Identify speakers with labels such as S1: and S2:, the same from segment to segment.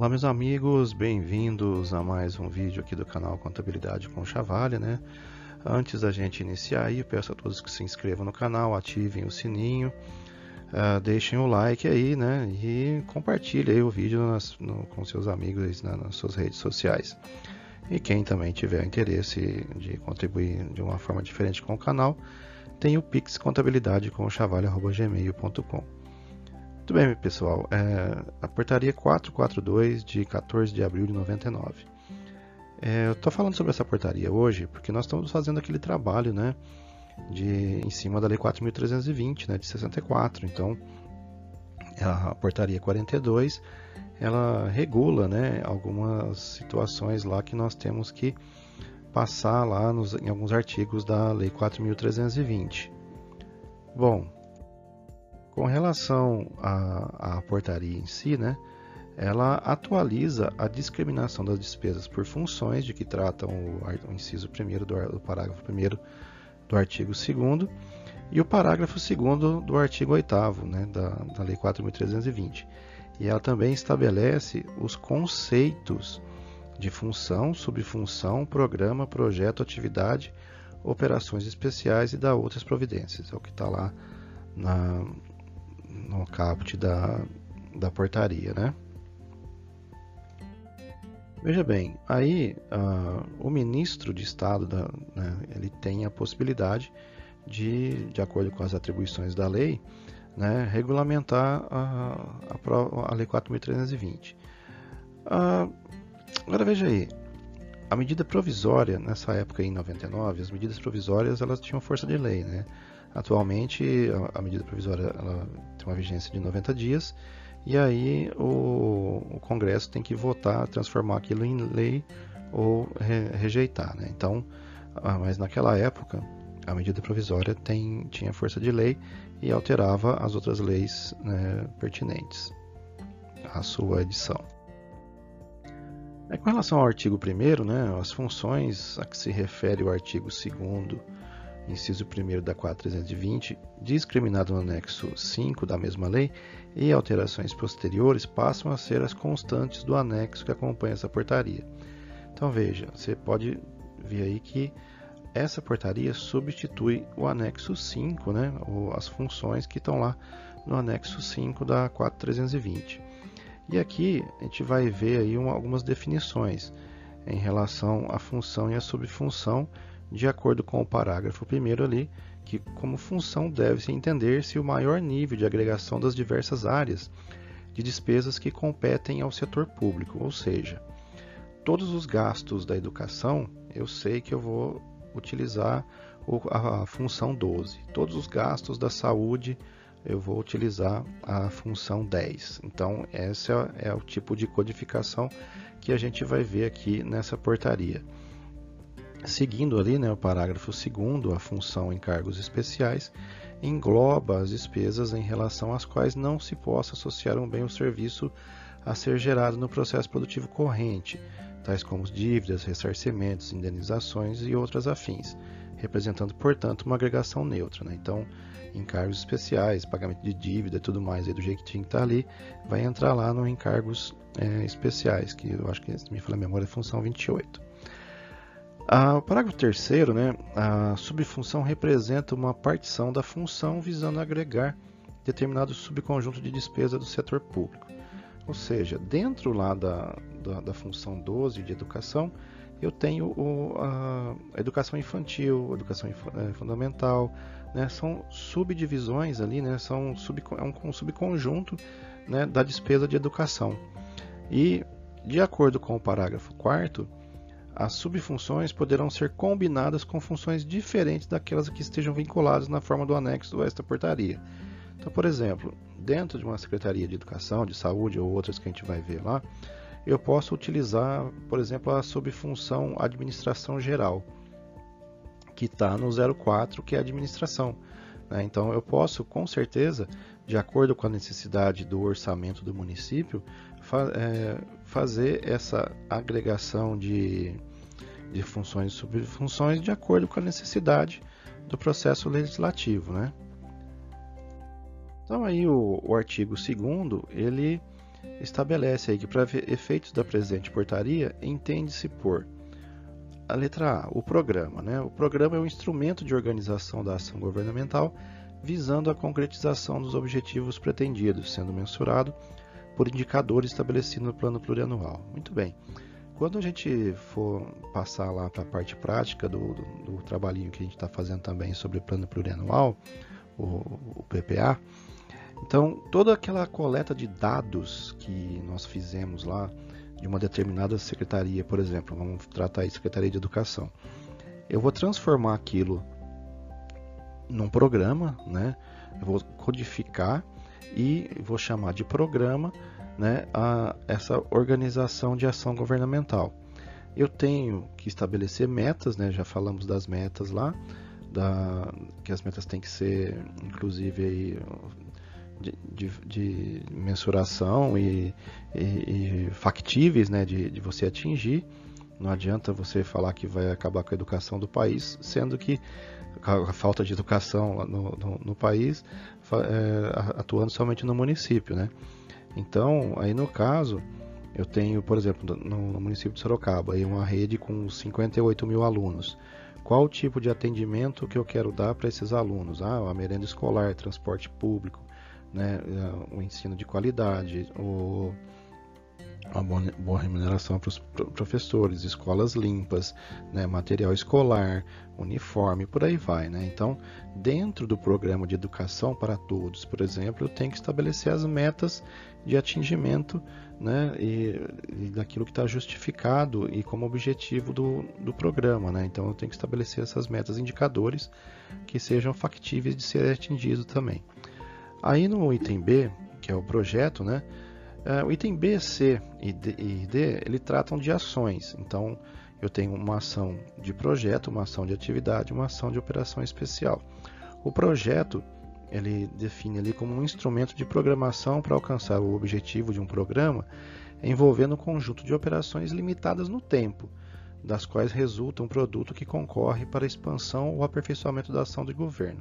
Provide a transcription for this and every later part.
S1: Olá meus amigos, bem-vindos a mais um vídeo aqui do canal Contabilidade com Chavalha, né? Antes da gente iniciar aí, peço a todos que se inscrevam no canal, ativem o sininho, uh, deixem o like aí, né? E compartilhem aí o vídeo nas, no, com seus amigos né, nas suas redes sociais. E quem também tiver interesse de contribuir de uma forma diferente com o canal, tem o Pix Contabilidade com chavalha.gmail.com. Muito bem, pessoal. É, a portaria 442 de 14 de abril de 99. É, eu estou falando sobre essa portaria hoje porque nós estamos fazendo aquele trabalho, né, de em cima da lei 4.320, né, de 64. Então, a portaria 42, ela regula, né, algumas situações lá que nós temos que passar lá nos, em alguns artigos da lei 4.320. Bom, com relação à, à portaria em si, né, ela atualiza a discriminação das despesas por funções, de que tratam o, inciso 1 do, do parágrafo 1 do artigo 2 e o parágrafo 2 do artigo 8 né, da, da Lei 4.320. E ela também estabelece os conceitos de função, subfunção, programa, projeto, atividade, operações especiais e da outras providências. É o que está lá na, no caput da, da portaria, né? Veja bem, aí uh, o ministro de Estado da, né, ele tem a possibilidade de, de acordo com as atribuições da lei, né, regulamentar a, a, a Lei 4.320. Uh, ah, agora veja aí, a medida provisória nessa época em 99, as medidas provisórias elas tinham força de lei, né? Atualmente, a, medida provisória ela tem uma vigência de 90 dias e aí o, o Congresso tem que votar, transformar aquilo em lei ou re, rejeitar. Né? Então, ah, mas naquela época, a medida provisória tem, tinha força de lei e alterava as outras leis né, pertinentes à sua edição. É, com relação ao artigo 1, né, as funções a que se refere o artigo 2 inciso 1 da 4320, discriminado no anexo 5 da mesma lei, e alterações posteriores passam a ser as constantes do anexo que acompanha essa portaria. Então veja, você pode ver aí que essa portaria substitui o anexo 5, né, ou as funções que estão lá no anexo 5 da 4320. E aqui a gente vai ver aí algumas definições em relação à função e à subfunção de acordo com o parágrafo 1 ali, que como função deve-se entender-se o maior nível de agregação das diversas áreas de despesas que competem ao setor público, ou seja, todos os gastos da educação, eu sei que eu vou utilizar a função 12. Todos os gastos da saúde, eu vou utilizar a função 10. Então, esse é o tipo de codificação que a gente vai ver aqui nessa portaria. Seguindo ali né, o parágrafo 2, a função encargos especiais engloba as despesas em relação às quais não se possa associar um bem ou serviço a ser gerado no processo produtivo corrente, tais como dívidas, ressarcimentos, indenizações e outras afins, representando, portanto, uma agregação neutra. Né? Então, encargos especiais, pagamento de dívida e tudo mais, aí do jeito que estar ali, vai entrar lá no encargos é, especiais, que eu acho que, me fala a memória, é função 28. Ah, o parágrafo terceiro, né, a subfunção representa uma partição da função visando agregar determinado subconjunto de despesa do setor público. Ou seja, dentro lá da, da, da função 12 de educação, eu tenho o, a, educação infantil, a educação inf, é, fundamental, né, são subdivisões ali, né, são sub, é um, um subconjunto né, da despesa de educação. E, de acordo com o parágrafo 4 as subfunções poderão ser combinadas com funções diferentes daquelas que estejam vinculadas na forma do anexo esta portaria. Então, por exemplo, dentro de uma Secretaria de Educação, de Saúde ou outras que a gente vai ver lá, eu posso utilizar, por exemplo, a subfunção Administração Geral, que está no 04, que é Administração. Né? Então, eu posso, com certeza, de acordo com a necessidade do orçamento do município, fa é, fazer essa agregação de, de funções e subfunções de acordo com a necessidade do processo legislativo. Né? Então aí o, o artigo 2 ele estabelece aí que para efeitos da presente portaria entende-se por a letra A, o programa. Né? O programa é um instrumento de organização da ação governamental visando a concretização dos objetivos pretendidos, sendo mensurado por indicadores estabelecidos no plano plurianual. Muito bem. Quando a gente for passar lá para a parte prática do, do, do, trabalhinho que a gente está fazendo também sobre o plano plurianual, o, o PPA, então toda aquela coleta de dados que nós fizemos lá de uma determinada secretaria, por exemplo, vamos tratar aí Secretaria de Educação, eu vou transformar aquilo num programa, né? Eu vou codificar e vou chamar de programa né, a essa organização de ação governamental. Eu tenho que estabelecer metas, né, já falamos das metas lá, da, que as metas têm que ser, inclusive, aí, de, de, de, mensuração e, e, e factíveis né, de, de, você atingir. Não adianta você falar que vai acabar com a educação do país, sendo que a falta de educação no, no, no país é, atuando somente no município. Né? Então, aí no caso, eu tenho, por exemplo, no, no município de Sorocaba, aí uma rede com 58 mil alunos. Qual o tipo de atendimento que eu quero dar para esses alunos? Ah, a merenda escolar, transporte público, né, o ensino de qualidade, o uma boa remuneração para os professores, escolas limpas, né, material escolar, uniforme, por aí vai. Né? Então, dentro do programa de educação para todos, por exemplo, eu tenho que estabelecer as metas de atingimento né, e, e daquilo que está justificado e como objetivo do, do programa. Né? Então, eu tenho que estabelecer essas metas, indicadores que sejam factíveis de ser atingido também. Aí no item B, que é o projeto, né? Uh, o item B, C e D, e D, ele tratam de ações. Então, eu tenho uma ação de projeto, uma ação de atividade, uma ação de operação especial. O projeto, ele define ali como um instrumento de programação para alcançar o objetivo de um programa, envolvendo um conjunto de operações limitadas no tempo, das quais resulta um produto que concorre para a expansão ou aperfeiçoamento da ação de governo.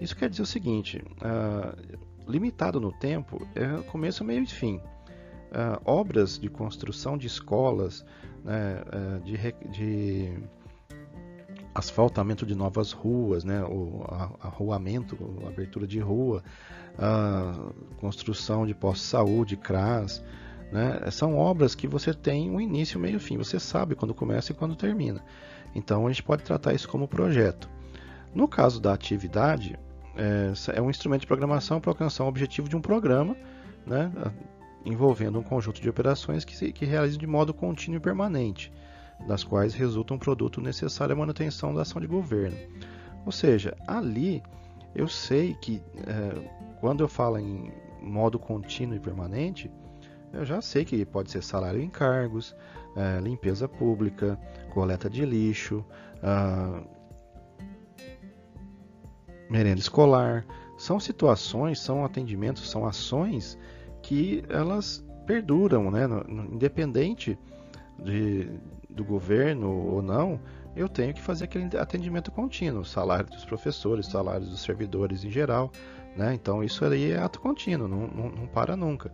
S1: Isso quer dizer o seguinte: uh, limitado no tempo é começo, meio e fim. Uh, obras de construção de escolas, né, uh, de, de, asfaltamento de novas ruas, né, o arruamento, abertura de rua, uh, construção de postos de saúde, CRAS, né, são obras que você tem um início, meio e fim. Você sabe quando começa e quando termina. Então a gente pode tratar isso como projeto. No caso da atividade, é, é um instrumento de programação para alcançar o objetivo de um programa, né, envolvendo um conjunto de operações que, se, que realizam de modo contínuo e permanente, das quais resulta um produto necessário à manutenção da ação de governo. Ou seja, ali eu sei que é, quando eu falo em modo contínuo e permanente, eu já sei que pode ser salário em cargos, é, limpeza pública, coleta de lixo, ah, merenda escolar. São situações, são atendimentos, são ações que elas perduram, né? independente de, do governo ou não, eu tenho que fazer aquele atendimento contínuo, salário dos professores, salários dos servidores em geral, né? Então isso aí é ato contínuo, não, não, não para nunca,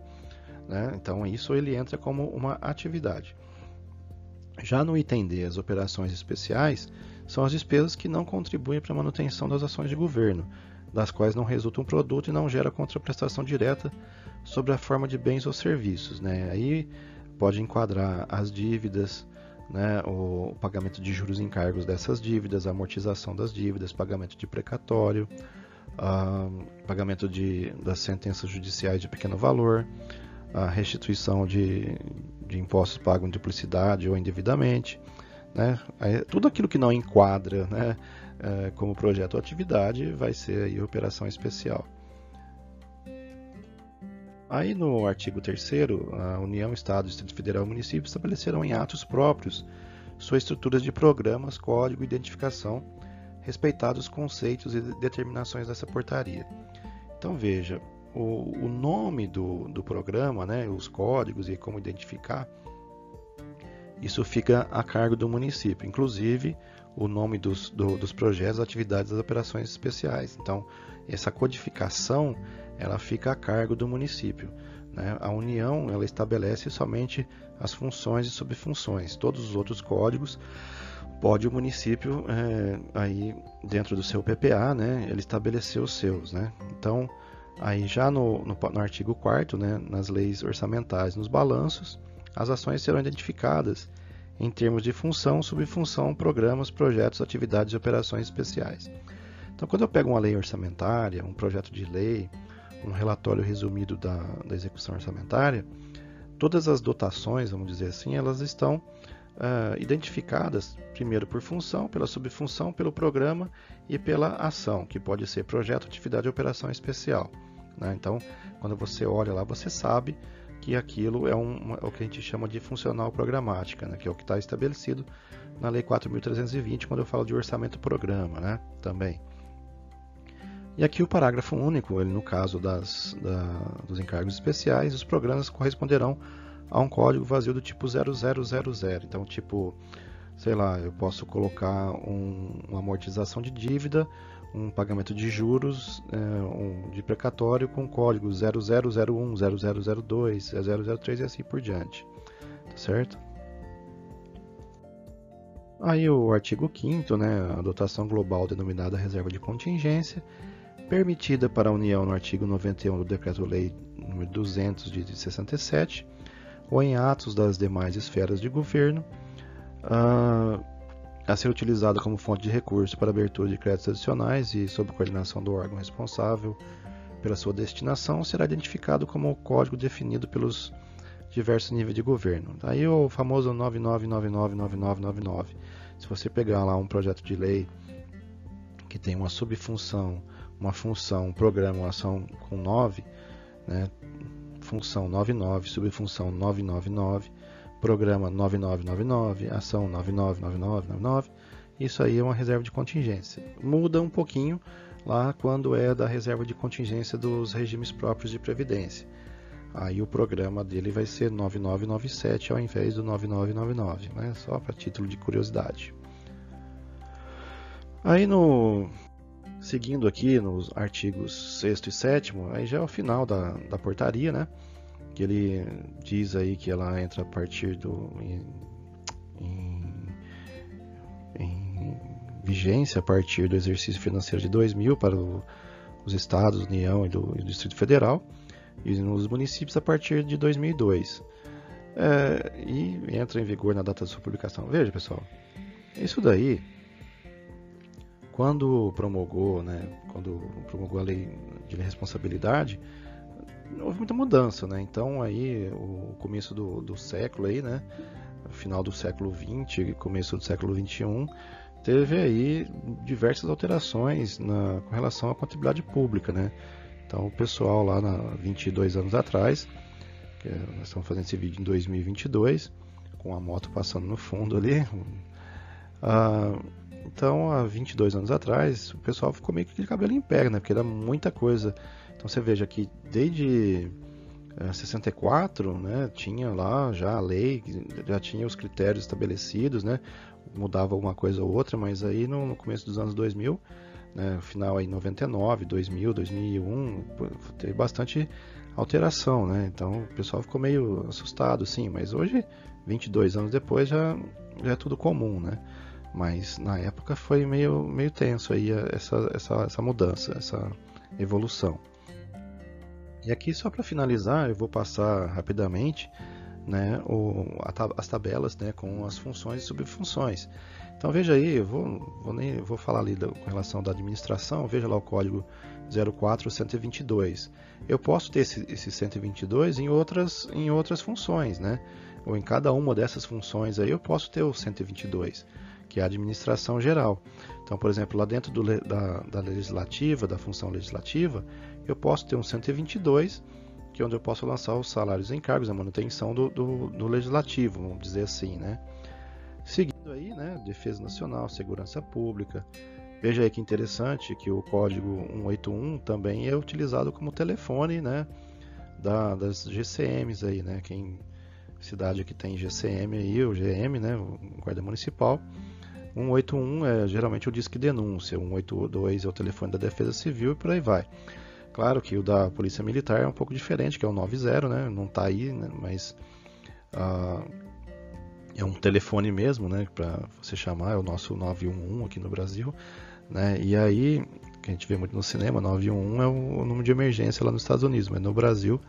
S1: né? Então isso ele entra como uma atividade. Já no item D, as operações especiais, são as despesas que não contribuem para a manutenção das ações de governo, das quais não resulta um produto e não gera contraprestação direta sobre a forma de bens ou serviços. Né? Aí pode enquadrar as dívidas, né, o pagamento de juros e encargos dessas dívidas, amortização das dívidas, pagamento de precatório, uh, pagamento de, das sentenças judiciais de pequeno valor, a restituição de, de impostos pagos em duplicidade ou indevidamente, né? tudo aquilo que não enquadra né, é, como projeto ou atividade vai ser aí operação especial. Aí no artigo 3 a União, Estado, Distrito Federal e Município estabelecerão em atos próprios suas estruturas de programas, código e identificação, respeitados os conceitos e determinações dessa portaria. Então veja, o, o nome do, do programa, né, os códigos e como identificar, isso fica a cargo do município, inclusive o nome dos, do, dos projetos, atividades das operações especiais. Então, essa codificação ela fica a cargo do município. Né? A União ela estabelece somente as funções e subfunções. Todos os outros códigos pode o município é, aí dentro do seu PPA, né, ele estabelecer os seus, né? Então, aí já no, no, no artigo 4 né, nas leis orçamentais, nos balanços, as ações serão identificadas em termos de função, subfunção, programas, projetos, atividades e operações especiais. Então, quando eu pego uma lei orçamentária, um projeto de lei, um relatório resumido da, da execução orçamentária, todas as dotações, vamos dizer assim, elas estão uh, identificadas primeiro por função, pela subfunção, pelo programa e pela ação, que pode ser projeto, atividade ou operação especial. Né? Então, quando você olha lá, você sabe que aquilo é, um, é o que a gente chama de funcional programática, né? que é o que está estabelecido na Lei 4.320, quando eu falo de orçamento programa, né? também. E aqui o parágrafo único, ele, no caso das, da, dos encargos especiais, os programas corresponderão a um código vazio do tipo 0000. Então, tipo, sei lá, eu posso colocar um, uma amortização de dívida, um pagamento de juros é, um, de precatório com código 0001, 0002, 0003 e assim por diante. Tá certo? Aí o artigo 5 né, a dotação global denominada reserva de contingência, permitida para a União no artigo 91 do Decreto-Lei nº 200 de 67, ou em atos das demais esferas de governo, uh, a ser utilizada como fonte de recurso para abertura de créditos adicionais e sob coordenação do órgão responsável pela sua destinação, será identificado como o código definido pelos diversos níveis de governo. Daí o famoso 99999999. Se você pegar lá um projeto de lei que tem uma subfunção, uma função, um programa, uma ação com 9, né, função 99, subfunção 999, programa 9999, ação 999999. Isso aí é uma reserva de contingência. Muda um pouquinho lá quando é da reserva de contingência dos regimes próprios de previdência. Aí o programa dele vai ser 9997 ao invés do 9999, né? só para título de curiosidade. Aí no seguindo aqui nos artigos 6 e 7, aí já é o final da, da portaria, né? Que ele diz aí que ela entra a partir do. Em, em, vigência a partir do exercício financeiro de 2000 para o, os estados, União e do, e do, Distrito Federal, e nos municípios a partir de 2002. É, e entra em vigor na data da sua publicação. Veja, pessoal, isso daí quando promulgou, né, quando promulgou a lei de responsabilidade, houve muita mudança, né? Então aí o começo do, do século aí, né, final do século 20, começo do século 21, teve aí diversas alterações na, com relação à contabilidade pública, né? Então o pessoal lá na 22 anos atrás, que é, nós estamos fazendo esse vídeo em 2022, com a moto passando no fundo ali, uh, então, há 22 anos atrás, o pessoal ficou meio que de cabelo em pé, né? Porque era muita coisa. Então, você veja que desde é, eh, 64, né, tinha lá já a lei, já tinha os critérios estabelecidos, né? Mudava alguma coisa ou outra, mas aí no, no começo dos anos 2000, né, final aí 99, 2000, 2001, teve bastante alteração, né? Então, o pessoal ficou meio assustado, sim, mas hoje, 22 anos depois, já, já é tudo comum, né? Mas na época foi meio, meio tenso aí essa, essa, essa mudança, essa evolução. E aqui só para finalizar, eu vou passar rapidamente né, o, a, as tabelas né, com as funções e subfunções. Então veja aí, eu vou, vou, nem, vou falar ali da, com relação da administração, veja lá o código 04122. Eu posso ter esse, esse 122 em outras, em outras funções, né? ou em cada uma dessas funções aí eu posso ter o 122 que é a administração geral. Então, por exemplo, lá dentro do, da, da legislativa, da função legislativa, eu posso ter um 122, que é onde eu posso lançar os salários e encargos, a manutenção do, do, do legislativo, vamos dizer assim, né? Seguindo aí, né, Defesa Nacional, Segurança Pública. Veja aí que interessante que o código 181 também é utilizado como telefone, né, da, das GCMs aí, né? Quem cidade que tem GCM aí, o GM, né, o Guarda Municipal, 181 é geralmente o disque denúncia, 182 é o telefone da Defesa Civil e por aí vai. Claro que o da Polícia Militar é um pouco diferente, que é o 90, né? Não está aí, né? mas uh, é um telefone mesmo, né? Para você chamar, é o nosso 911 aqui no Brasil, né? E aí, que a gente vê muito no cinema, 911 é o número de emergência lá nos Estados Unidos, mas no Brasil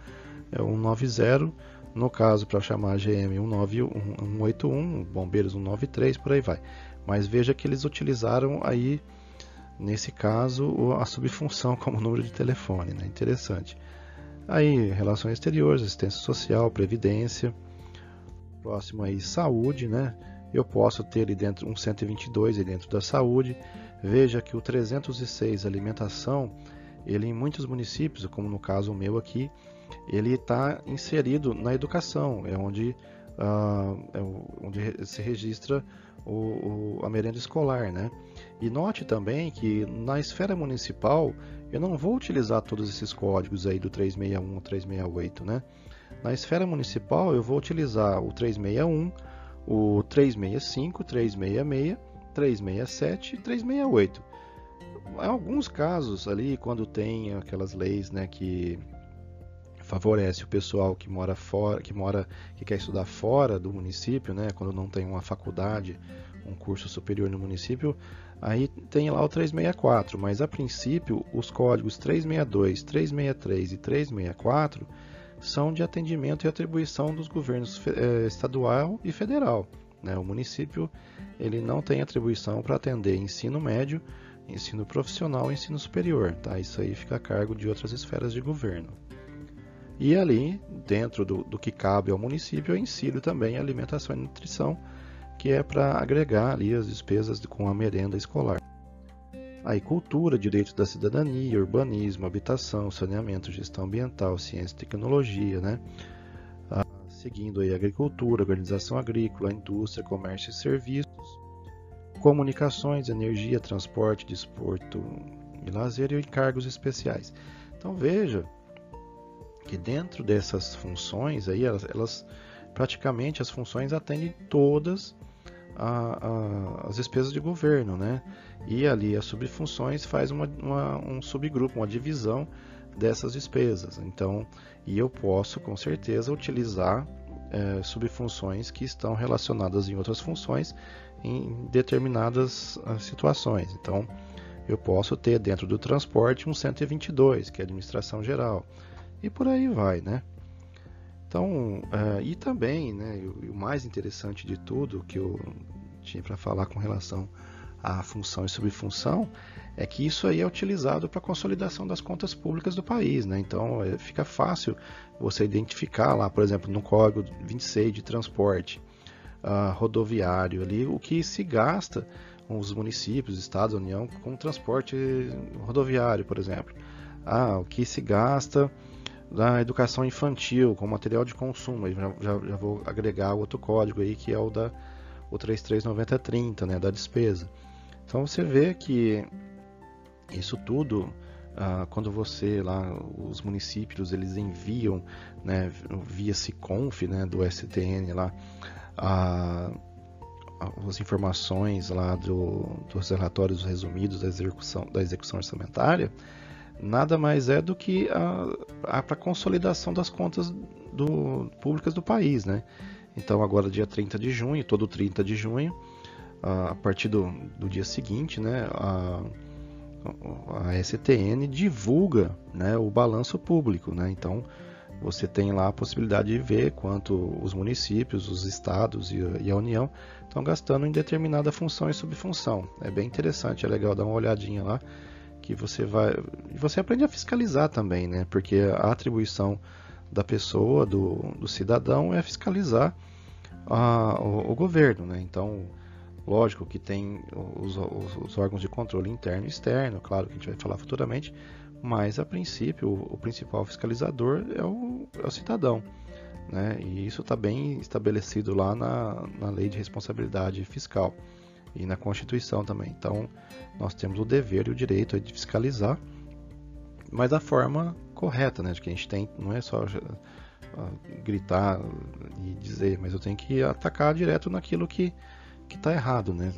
S1: é o 190, no caso para chamar a GM 181, bombeiros 193, por aí vai. Mas veja que eles utilizaram aí nesse caso a subfunção como número de telefone, né? Interessante. Aí relações exteriores, assistência social, previdência, próximo aí saúde, né? Eu posso ter ali dentro um 122 ali dentro da saúde. Veja que o 306 alimentação, ele em muitos municípios, como no caso meu aqui, ele está inserido na educação, é onde, uh, é onde se registra o, o, a merenda escolar, né? E note também que na esfera municipal eu não vou utilizar todos esses códigos aí do 361 368, né? Na esfera municipal, eu vou utilizar o 361, o 365, 366, 367 e 368. Em alguns casos ali, quando tem aquelas leis né, que favorece o pessoal que mora fora, que mora, que quer estudar fora do município, né, quando não tem uma faculdade, um curso superior no município, aí tem lá o 364, mas a princípio os códigos 362, 363 e 364 são de atendimento e atribuição dos governos eh, estadual e federal. Né? O município ele não tem atribuição para atender ensino médio, ensino profissional e ensino superior. Tá? Isso aí fica a cargo de outras esferas de governo. E ali, dentro do, do que cabe ao município, eu insiro também alimentação e nutrição, que é para agregar ali as despesas com a merenda escolar. Aí, cultura, direitos da cidadania, urbanismo, habitação, saneamento, gestão ambiental, ciência e tecnologia, né? Ah, seguindo aí agricultura, organização agrícola, indústria, comércio e serviços, comunicações, energia, transporte, desporto e lazer e encargos especiais. Então veja que dentro dessas funções aí, elas, elas praticamente as funções atendem todas a, a, as despesas de governo, né? E ali as subfunções faz uma, uma, um subgrupo, uma divisão dessas despesas. Então, e eu posso com certeza utilizar é, subfunções que estão relacionadas em outras funções em determinadas uh, situações. Então, eu posso ter dentro do transporte um 122, que é administração geral, e por aí vai, né? Então, uh, e também, né, o, o, mais interessante de tudo que eu tinha para falar com relação à função e subfunção é que isso aí é utilizado para a consolidação das contas públicas do país, né? Então, é, fica fácil você identificar lá, por exemplo, no código 26 de transporte uh, rodoviário ali, o que se gasta os municípios, estados, União com transporte rodoviário, por exemplo. Ah, o que se gasta da educação infantil com material de consumo. Já, já, já, vou agregar outro código aí que é o da o 339030, né, da despesa. Então você vê que isso tudo, ah, quando você lá, os municípios eles enviam, né, via Siconf, né, do STN lá, as informações lá do, dos relatórios resumidos da execução, da execução orçamentária, nada mais é do que a, a para consolidação das contas do, públicas do país, né? Então agora dia 30 de junho, todo 30 de junho, a partir do, do dia seguinte, né, a, a STN divulga né, o balanço público. Né? Então você tem lá a possibilidade de ver quanto os municípios, os estados e, e a União estão gastando em determinada função e subfunção. É bem interessante, é legal dar uma olhadinha lá que você vai você aprende a fiscalizar também, né? Porque a atribuição da pessoa, do, do cidadão, é fiscalizar a, o, o, governo, né? Então, lógico que tem os, os, os, órgãos de controle interno e externo, claro que a gente vai falar futuramente, mas a princípio o, o principal fiscalizador é o, é o cidadão. Né? E isso está bem estabelecido lá na, na lei de responsabilidade fiscal e na Constituição também. Então, nós temos o dever e o direito de fiscalizar, mas da forma correta, né? Que a gente tem, não é só ah, gritar e dizer, mas eu tenho que atacar direto naquilo que que está errado, né?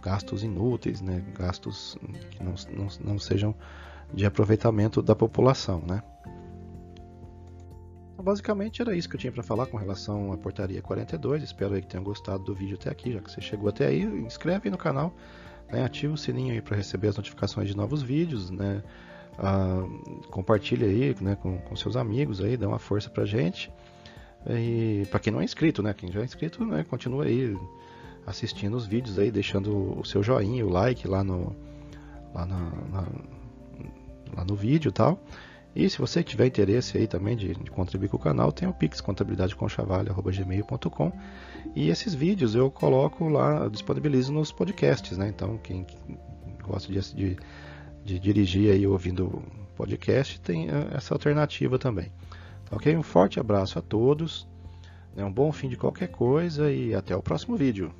S1: Gastos inúteis, né? Gastos que não, não, não sejam de aproveitamento da população, né? Basicamente era isso que eu tinha para falar com relação à portaria 42. Espero que tenham gostado do vídeo até aqui, já que você chegou até aí. Inscreve no canal, né? ativa o sininho aí para receber as notificações de novos vídeos, né? Ah, compartilha aí né, com, com, seus amigos aí, dá uma força pra gente. E para quem não é inscrito, né? Quem já é inscrito, né, continua aí assistindo os vídeos aí, deixando o seu joinha, o like lá no lá, na, na, lá no vídeo e tal. E se você tiver interesse aí também de, de contribuir com o canal, tem o Pix contabilidadeconchavalho.gmail.com e esses vídeos eu coloco lá, disponibilizo nos podcasts, né? Então quem gosta de, de de dirigir aí ouvindo podcast, tem eh, essa alternativa também. Ok? Um forte abraço a todos, né? um bom fim de qualquer coisa e até o próximo vídeo.